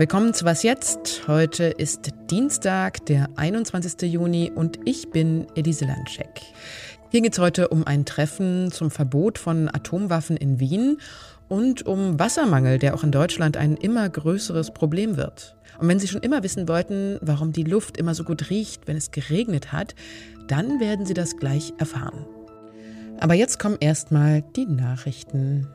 Willkommen zu Was jetzt? Heute ist Dienstag, der 21. Juni und ich bin Elise Landscheck. Hier geht es heute um ein Treffen zum Verbot von Atomwaffen in Wien und um Wassermangel, der auch in Deutschland ein immer größeres Problem wird. Und wenn Sie schon immer wissen wollten, warum die Luft immer so gut riecht, wenn es geregnet hat, dann werden Sie das gleich erfahren. Aber jetzt kommen erstmal die Nachrichten.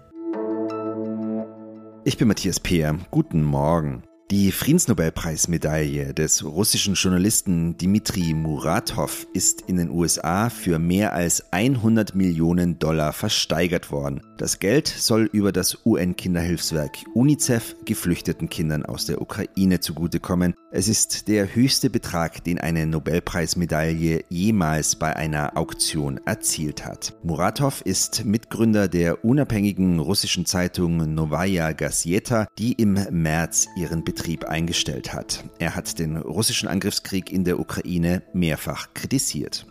Ich bin Matthias Peer. Guten Morgen. Die Friedensnobelpreismedaille des russischen Journalisten Dmitri Muratov ist in den USA für mehr als 100 Millionen Dollar versteigert worden. Das Geld soll über das UN-Kinderhilfswerk UNICEF geflüchteten Kindern aus der Ukraine zugutekommen. Es ist der höchste Betrag, den eine Nobelpreismedaille jemals bei einer Auktion erzielt hat. Muratov ist Mitgründer der unabhängigen russischen Zeitung Novaya Gazeta, die im März ihren Betrieb Betrieb eingestellt hat. Er hat den russischen Angriffskrieg in der Ukraine mehrfach kritisiert.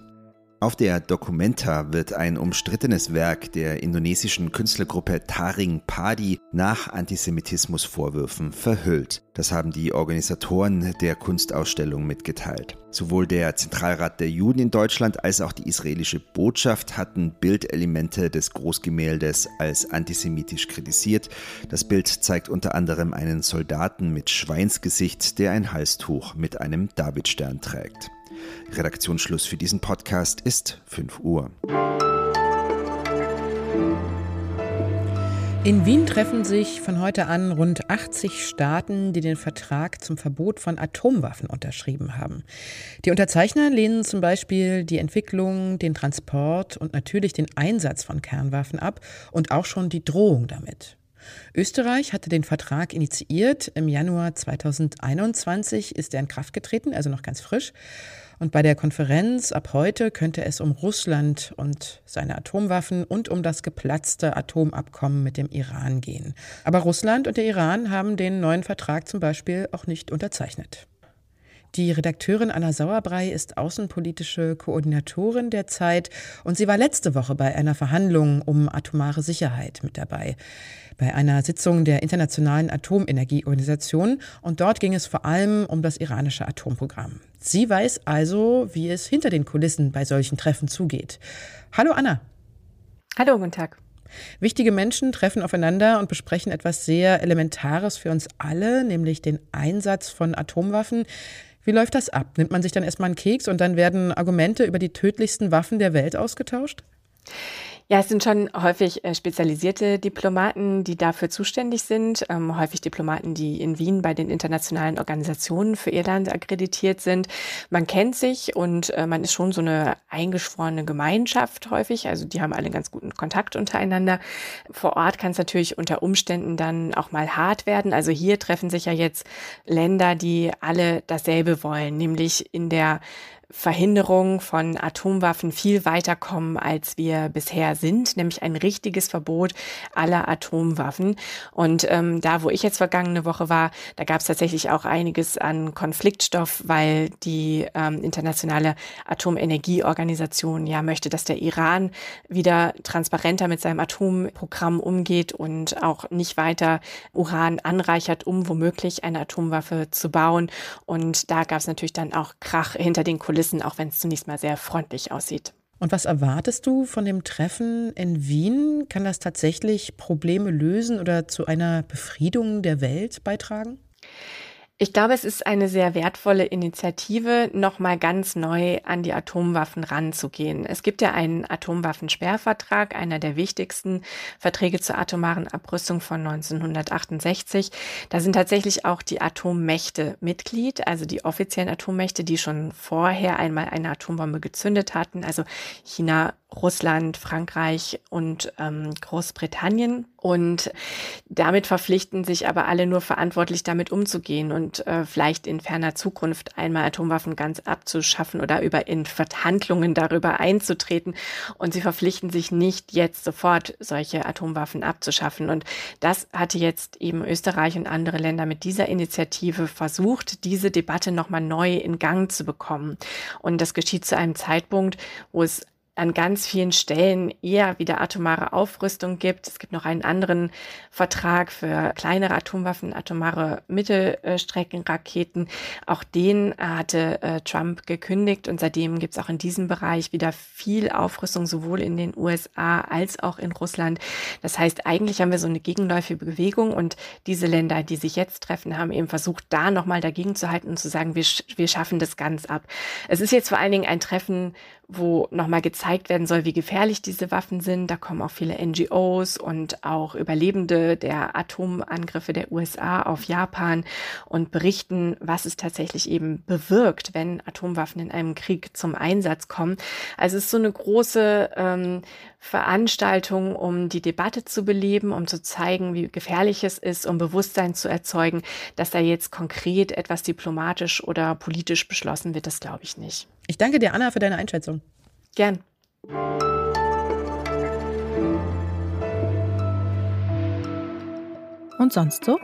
Auf der Documenta wird ein umstrittenes Werk der indonesischen Künstlergruppe Taring Padi nach Antisemitismusvorwürfen verhüllt. Das haben die Organisatoren der Kunstausstellung mitgeteilt. Sowohl der Zentralrat der Juden in Deutschland als auch die israelische Botschaft hatten Bildelemente des Großgemäldes als antisemitisch kritisiert. Das Bild zeigt unter anderem einen Soldaten mit Schweinsgesicht, der ein Halstuch mit einem Davidstern trägt. Redaktionsschluss für diesen Podcast ist 5 Uhr. In Wien treffen sich von heute an rund 80 Staaten, die den Vertrag zum Verbot von Atomwaffen unterschrieben haben. Die Unterzeichner lehnen zum Beispiel die Entwicklung, den Transport und natürlich den Einsatz von Kernwaffen ab und auch schon die Drohung damit. Österreich hatte den Vertrag initiiert. Im Januar 2021 ist er in Kraft getreten, also noch ganz frisch. Und bei der Konferenz ab heute könnte es um Russland und seine Atomwaffen und um das geplatzte Atomabkommen mit dem Iran gehen. Aber Russland und der Iran haben den neuen Vertrag zum Beispiel auch nicht unterzeichnet. Die Redakteurin Anna Sauerbrei ist außenpolitische Koordinatorin der Zeit und sie war letzte Woche bei einer Verhandlung um atomare Sicherheit mit dabei bei einer Sitzung der Internationalen Atomenergieorganisation und dort ging es vor allem um das iranische Atomprogramm. Sie weiß also, wie es hinter den Kulissen bei solchen Treffen zugeht. Hallo Anna. Hallo, guten Tag. Wichtige Menschen treffen aufeinander und besprechen etwas sehr Elementares für uns alle, nämlich den Einsatz von Atomwaffen. Wie läuft das ab? Nimmt man sich dann erstmal einen Keks und dann werden Argumente über die tödlichsten Waffen der Welt ausgetauscht? Ja, es sind schon häufig äh, spezialisierte Diplomaten, die dafür zuständig sind. Ähm, häufig Diplomaten, die in Wien bei den internationalen Organisationen für Irland akkreditiert sind. Man kennt sich und äh, man ist schon so eine eingeschworene Gemeinschaft häufig. Also die haben alle ganz guten Kontakt untereinander. Vor Ort kann es natürlich unter Umständen dann auch mal hart werden. Also hier treffen sich ja jetzt Länder, die alle dasselbe wollen, nämlich in der Verhinderung von Atomwaffen viel weiter kommen, als wir bisher sind, nämlich ein richtiges Verbot aller Atomwaffen. Und ähm, da, wo ich jetzt vergangene Woche war, da gab es tatsächlich auch einiges an Konfliktstoff, weil die ähm, internationale Atomenergieorganisation ja möchte, dass der Iran wieder transparenter mit seinem Atomprogramm umgeht und auch nicht weiter Uran anreichert, um womöglich eine Atomwaffe zu bauen. Und da gab es natürlich dann auch Krach hinter den Kulissen Kulissen, auch wenn es zunächst mal sehr freundlich aussieht. Und was erwartest du von dem Treffen in Wien? Kann das tatsächlich Probleme lösen oder zu einer Befriedung der Welt beitragen? Ich glaube, es ist eine sehr wertvolle Initiative, nochmal ganz neu an die Atomwaffen ranzugehen. Es gibt ja einen Atomwaffensperrvertrag, einer der wichtigsten Verträge zur atomaren Abrüstung von 1968. Da sind tatsächlich auch die Atommächte Mitglied, also die offiziellen Atommächte, die schon vorher einmal eine Atombombe gezündet hatten, also China, Russland, Frankreich und ähm, Großbritannien. Und damit verpflichten sich aber alle nur verantwortlich damit umzugehen und äh, vielleicht in ferner Zukunft einmal Atomwaffen ganz abzuschaffen oder über in Verhandlungen darüber einzutreten. Und sie verpflichten sich nicht jetzt sofort solche Atomwaffen abzuschaffen. Und das hatte jetzt eben Österreich und andere Länder mit dieser Initiative versucht, diese Debatte nochmal neu in Gang zu bekommen. Und das geschieht zu einem Zeitpunkt, wo es an ganz vielen Stellen eher wieder atomare Aufrüstung gibt. Es gibt noch einen anderen Vertrag für kleinere Atomwaffen, atomare Mittelstreckenraketen. Auch den hatte äh, Trump gekündigt und seitdem gibt es auch in diesem Bereich wieder viel Aufrüstung, sowohl in den USA als auch in Russland. Das heißt, eigentlich haben wir so eine gegenläufige Bewegung und diese Länder, die sich jetzt treffen, haben eben versucht, da nochmal dagegen zu halten und zu sagen, wir, wir schaffen das ganz ab. Es ist jetzt vor allen Dingen ein Treffen, wo nochmal gezeigt werden soll, wie gefährlich diese Waffen sind. Da kommen auch viele NGOs und auch Überlebende der Atomangriffe der USA auf Japan und berichten, was es tatsächlich eben bewirkt, wenn Atomwaffen in einem Krieg zum Einsatz kommen. Also es ist so eine große ähm, Veranstaltung, um die Debatte zu beleben, um zu zeigen, wie gefährlich es ist, um Bewusstsein zu erzeugen, dass da jetzt konkret etwas diplomatisch oder politisch beschlossen wird, das glaube ich nicht. Ich danke dir, Anna, für deine Einschätzung. Gern. Und sonst so?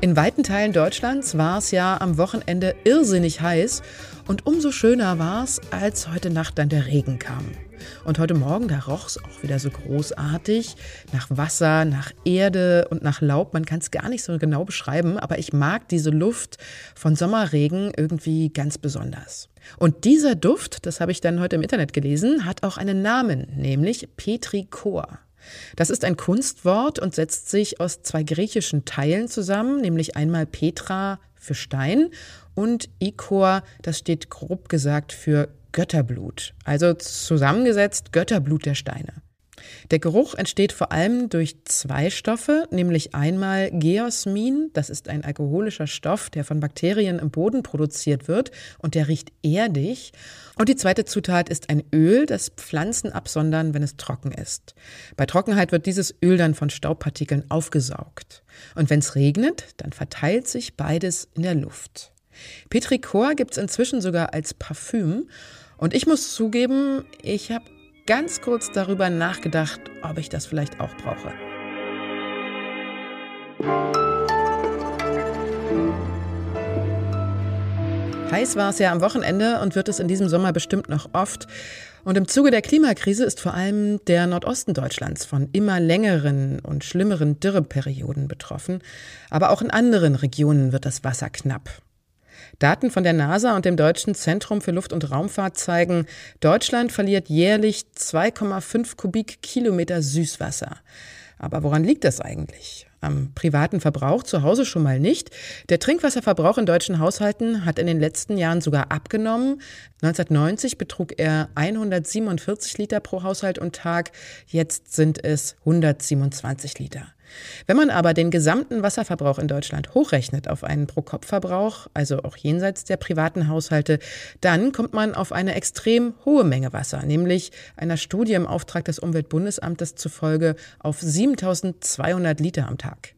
In weiten Teilen Deutschlands war es ja am Wochenende irrsinnig heiß und umso schöner war es, als heute Nacht dann der Regen kam. Und heute Morgen, da roch es auch wieder so großartig nach Wasser, nach Erde und nach Laub. Man kann es gar nicht so genau beschreiben, aber ich mag diese Luft von Sommerregen irgendwie ganz besonders. Und dieser Duft, das habe ich dann heute im Internet gelesen, hat auch einen Namen, nämlich Petrichor. Das ist ein Kunstwort und setzt sich aus zwei griechischen Teilen zusammen, nämlich einmal Petra für Stein und Ikor, das steht grob gesagt für Götterblut, also zusammengesetzt Götterblut der Steine. Der Geruch entsteht vor allem durch zwei Stoffe, nämlich einmal Geosmin, das ist ein alkoholischer Stoff, der von Bakterien im Boden produziert wird und der riecht erdig. Und die zweite Zutat ist ein Öl, das Pflanzen absondern, wenn es trocken ist. Bei Trockenheit wird dieses Öl dann von Staubpartikeln aufgesaugt. Und wenn es regnet, dann verteilt sich beides in der Luft. Petrichor gibt es inzwischen sogar als Parfüm. Und ich muss zugeben, ich habe ganz kurz darüber nachgedacht, ob ich das vielleicht auch brauche. Heiß war es ja am Wochenende und wird es in diesem Sommer bestimmt noch oft. Und im Zuge der Klimakrise ist vor allem der Nordosten Deutschlands von immer längeren und schlimmeren Dürreperioden betroffen. Aber auch in anderen Regionen wird das Wasser knapp. Daten von der NASA und dem Deutschen Zentrum für Luft- und Raumfahrt zeigen, Deutschland verliert jährlich 2,5 Kubikkilometer Süßwasser. Aber woran liegt das eigentlich? Am privaten Verbrauch zu Hause schon mal nicht. Der Trinkwasserverbrauch in deutschen Haushalten hat in den letzten Jahren sogar abgenommen. 1990 betrug er 147 Liter pro Haushalt und Tag. Jetzt sind es 127 Liter. Wenn man aber den gesamten Wasserverbrauch in Deutschland hochrechnet auf einen Pro-Kopf-Verbrauch, also auch jenseits der privaten Haushalte, dann kommt man auf eine extrem hohe Menge Wasser, nämlich einer Studie im Auftrag des Umweltbundesamtes zufolge auf 7200 Liter am Tag.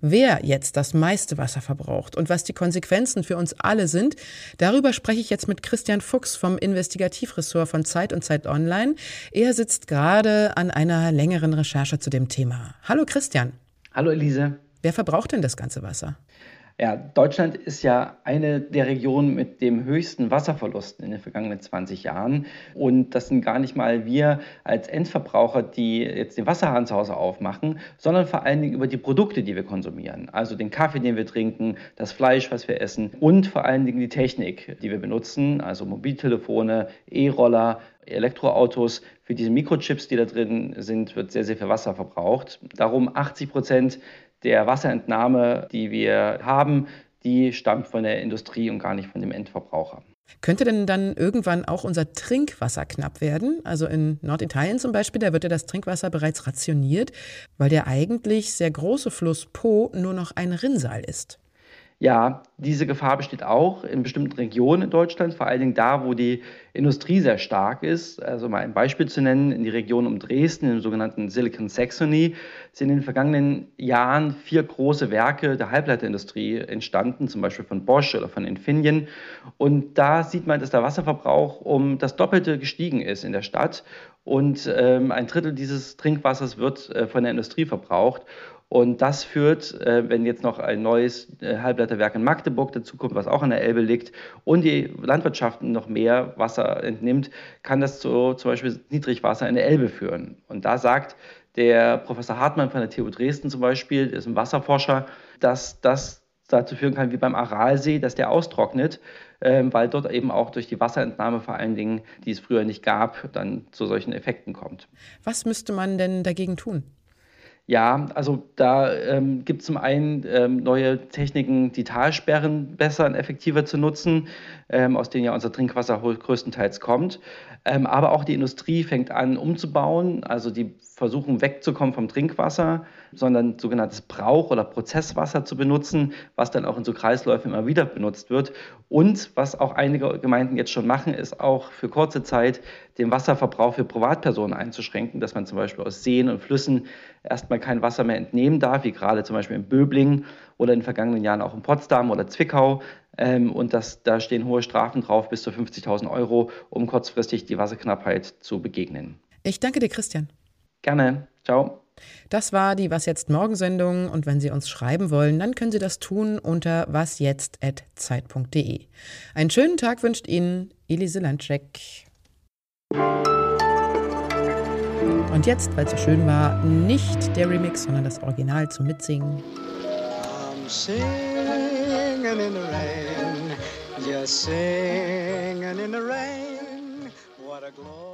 Wer jetzt das meiste Wasser verbraucht und was die Konsequenzen für uns alle sind, darüber spreche ich jetzt mit Christian Fuchs vom Investigativressort von Zeit und Zeit Online. Er sitzt gerade an einer längeren Recherche zu dem Thema. Hallo Christian. Hallo Elise. Wer verbraucht denn das ganze Wasser? Ja, Deutschland ist ja eine der Regionen mit dem höchsten Wasserverlusten in den vergangenen 20 Jahren. Und das sind gar nicht mal wir als Endverbraucher, die jetzt den Wasserhahn zu Hause aufmachen, sondern vor allen Dingen über die Produkte, die wir konsumieren. Also den Kaffee, den wir trinken, das Fleisch, was wir essen und vor allen Dingen die Technik, die wir benutzen, also Mobiltelefone, E-Roller, Elektroautos. Für diese Mikrochips, die da drin sind, wird sehr, sehr viel Wasser verbraucht. Darum 80 Prozent der Wasserentnahme, die wir haben, die stammt von der Industrie und gar nicht von dem Endverbraucher. Könnte denn dann irgendwann auch unser Trinkwasser knapp werden? Also in Norditalien zum Beispiel, da wird ja das Trinkwasser bereits rationiert, weil der eigentlich sehr große Fluss Po nur noch ein Rinnsal ist. Ja, diese Gefahr besteht auch in bestimmten Regionen in Deutschland, vor allen Dingen da, wo die Industrie sehr stark ist. Also mal ein Beispiel zu nennen, in die Region um Dresden, im sogenannten Silicon Saxony, sind in den vergangenen Jahren vier große Werke der Halbleiterindustrie entstanden, zum Beispiel von Bosch oder von Infineon. Und da sieht man, dass der Wasserverbrauch um das Doppelte gestiegen ist in der Stadt. Und ähm, ein Drittel dieses Trinkwassers wird äh, von der Industrie verbraucht. Und das führt, äh, wenn jetzt noch ein neues äh, Halbleiterwerk in Magdeburg dazukommt, was auch an der Elbe liegt, und die Landwirtschaft noch mehr Wasser entnimmt, kann das zu zum Beispiel Niedrigwasser in der Elbe führen. Und da sagt der Professor Hartmann von der TU Dresden zum Beispiel, ist ein Wasserforscher, dass das dazu führen kann, wie beim Aralsee, dass der austrocknet, ähm, weil dort eben auch durch die Wasserentnahme vor allen Dingen, die es früher nicht gab, dann zu solchen Effekten kommt. Was müsste man denn dagegen tun? Ja, also da ähm, gibt es zum einen ähm, neue Techniken, die Talsperren besser und effektiver zu nutzen, ähm, aus denen ja unser Trinkwasser größtenteils kommt. Ähm, aber auch die Industrie fängt an umzubauen, also die versuchen wegzukommen vom Trinkwasser, sondern sogenanntes Brauch- oder Prozesswasser zu benutzen, was dann auch in so Kreisläufen immer wieder benutzt wird. Und was auch einige Gemeinden jetzt schon machen, ist auch für kurze Zeit den Wasserverbrauch für Privatpersonen einzuschränken, dass man zum Beispiel aus Seen und Flüssen erstmal kein Wasser mehr entnehmen darf, wie gerade zum Beispiel in Böblingen oder in den vergangenen Jahren auch in Potsdam oder Zwickau. Ähm, und das, da stehen hohe Strafen drauf, bis zu 50.000 Euro, um kurzfristig die Wasserknappheit zu begegnen. Ich danke dir, Christian. Gerne. Ciao. Das war die Was jetzt Morgensendung und wenn Sie uns schreiben wollen, dann können Sie das tun unter wasjetzt@zeit.de. Einen schönen Tag wünscht Ihnen Elise Landcheck. Und jetzt, weil es so schön war, nicht der Remix, sondern das Original zum Mitsingen. I'm singing in the rain, just singing in the rain. What a glory.